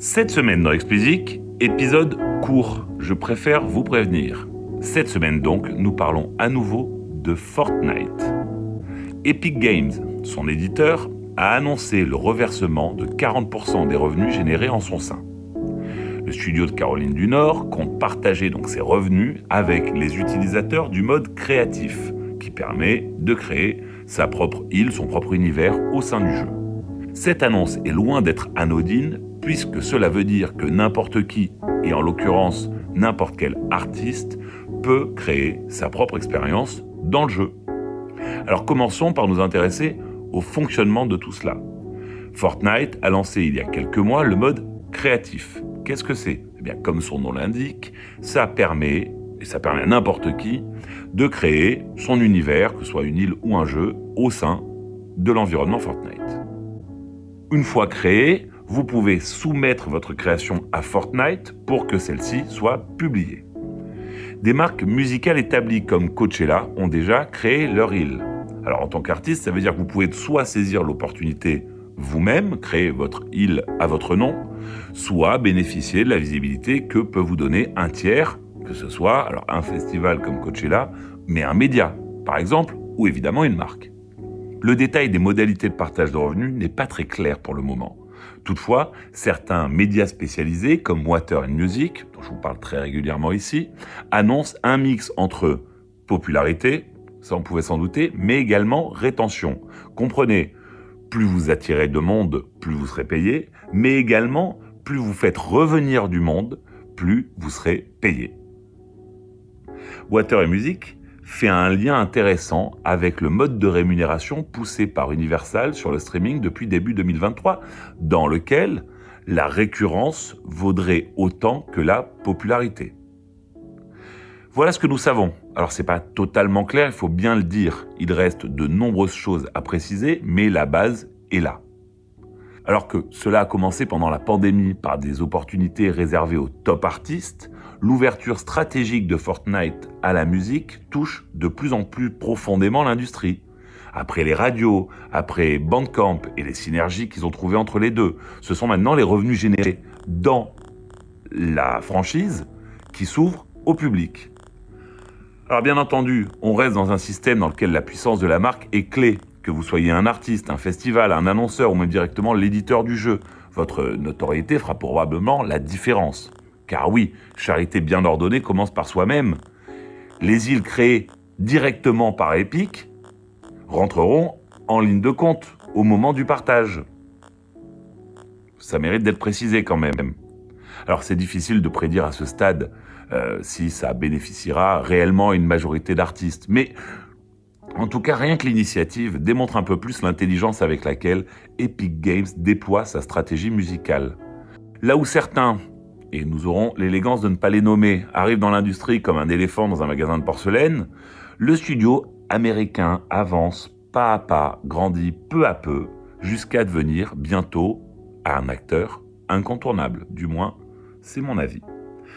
Cette semaine dans Explicit, épisode court, je préfère vous prévenir. Cette semaine donc, nous parlons à nouveau de Fortnite. Epic Games, son éditeur, a annoncé le reversement de 40% des revenus générés en son sein. Le studio de Caroline du Nord compte partager donc ses revenus avec les utilisateurs du mode créatif, qui permet de créer sa propre île, son propre univers au sein du jeu. Cette annonce est loin d'être anodine puisque cela veut dire que n'importe qui, et en l'occurrence n'importe quel artiste, peut créer sa propre expérience dans le jeu. Alors commençons par nous intéresser au fonctionnement de tout cela. Fortnite a lancé il y a quelques mois le mode créatif. Qu'est-ce que c'est? Eh bien, comme son nom l'indique, ça permet, et ça permet à n'importe qui, de créer son univers, que ce soit une île ou un jeu, au sein de l'environnement Fortnite. Une fois créé, vous pouvez soumettre votre création à Fortnite pour que celle-ci soit publiée. Des marques musicales établies comme Coachella ont déjà créé leur île. Alors en tant qu'artiste, ça veut dire que vous pouvez soit saisir l'opportunité vous-même, créer votre île à votre nom, soit bénéficier de la visibilité que peut vous donner un tiers, que ce soit alors un festival comme Coachella, mais un média, par exemple, ou évidemment une marque. Le détail des modalités de partage de revenus n'est pas très clair pour le moment. Toutefois, certains médias spécialisés comme Water Music, dont je vous parle très régulièrement ici, annoncent un mix entre popularité, ça on pouvait s'en douter, mais également rétention. Comprenez, plus vous attirez de monde, plus vous serez payé, mais également plus vous faites revenir du monde, plus vous serez payé. Water and Music fait un lien intéressant avec le mode de rémunération poussé par Universal sur le streaming depuis début 2023, dans lequel la récurrence vaudrait autant que la popularité. Voilà ce que nous savons. Alors c'est pas totalement clair, il faut bien le dire. Il reste de nombreuses choses à préciser, mais la base est là. Alors que cela a commencé pendant la pandémie par des opportunités réservées aux top artistes, l'ouverture stratégique de Fortnite à la musique touche de plus en plus profondément l'industrie. Après les radios, après Bandcamp et les synergies qu'ils ont trouvées entre les deux, ce sont maintenant les revenus générés dans la franchise qui s'ouvre au public. Alors bien entendu, on reste dans un système dans lequel la puissance de la marque est clé. Que vous soyez un artiste, un festival, un annonceur ou même directement l'éditeur du jeu, votre notoriété fera probablement la différence. Car oui, charité bien ordonnée commence par soi-même. Les îles créées directement par Epic rentreront en ligne de compte au moment du partage. Ça mérite d'être précisé quand même. Alors c'est difficile de prédire à ce stade euh, si ça bénéficiera réellement à une majorité d'artistes. Mais en tout cas, rien que l'initiative démontre un peu plus l'intelligence avec laquelle Epic Games déploie sa stratégie musicale. Là où certains et nous aurons l'élégance de ne pas les nommer, arrivent dans l'industrie comme un éléphant dans un magasin de porcelaine, le studio américain avance pas à pas, grandit peu à peu, jusqu'à devenir bientôt un acteur incontournable. Du moins, c'est mon avis.